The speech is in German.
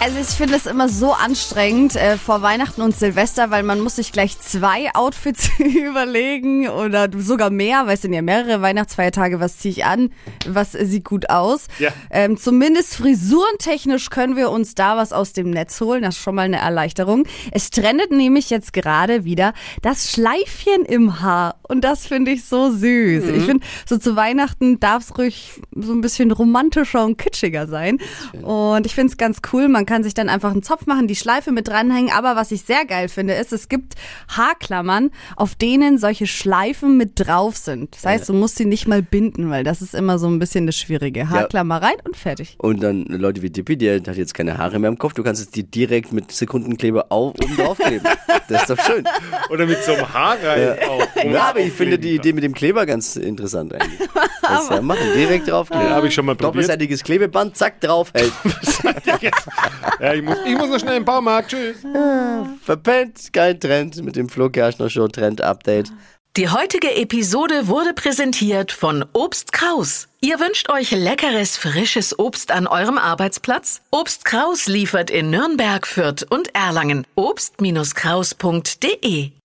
Also ich finde es immer so anstrengend äh, vor Weihnachten und Silvester, weil man muss sich gleich zwei Outfits überlegen oder sogar mehr, weil es sind ja mehrere Weihnachtsfeiertage, was ziehe ich an, was sieht gut aus. Ja. Ähm, zumindest frisurentechnisch können wir uns da was aus dem Netz holen, das ist schon mal eine Erleichterung. Es trendet nämlich jetzt gerade wieder das Schleifchen im Haar und das finde ich so süß. Ich finde, so zu Weihnachten darf es ruhig so ein bisschen romantischer und kitschiger sein und ich finde es ganz cool, man kann sich dann einfach einen Zopf machen, die Schleife mit dranhängen. Aber was ich sehr geil finde, ist, es gibt Haarklammern, auf denen solche Schleifen mit drauf sind. Das heißt, du musst sie nicht mal binden, weil das ist immer so ein bisschen das Schwierige. Haarklammer rein und fertig. Und dann Leute wie Dippy, die hat jetzt keine Haare mehr im Kopf, du kannst es dir direkt mit Sekundenkleber auf, oben draufkleben. das ist doch schön. Oder mit so einem Haarreif auch. Ja, aber ich finde die Idee mit dem Kleber ganz interessant eigentlich. Das ja machen, direkt draufkleben. Ja, hab ich schon mal probiert. Doppelseitiges Klebeband, zack, drauf, hält. Ja, ich muss, ich muss noch schnell im Baumarkt. Tschüss. Verpennt, kein Trend mit dem Flo Kerschner Show Trend Update. Die heutige Episode wurde präsentiert von Obst Kraus. Ihr wünscht euch leckeres, frisches Obst an eurem Arbeitsplatz? Obst Kraus liefert in Nürnberg, Fürth und Erlangen. Obst-Kraus.de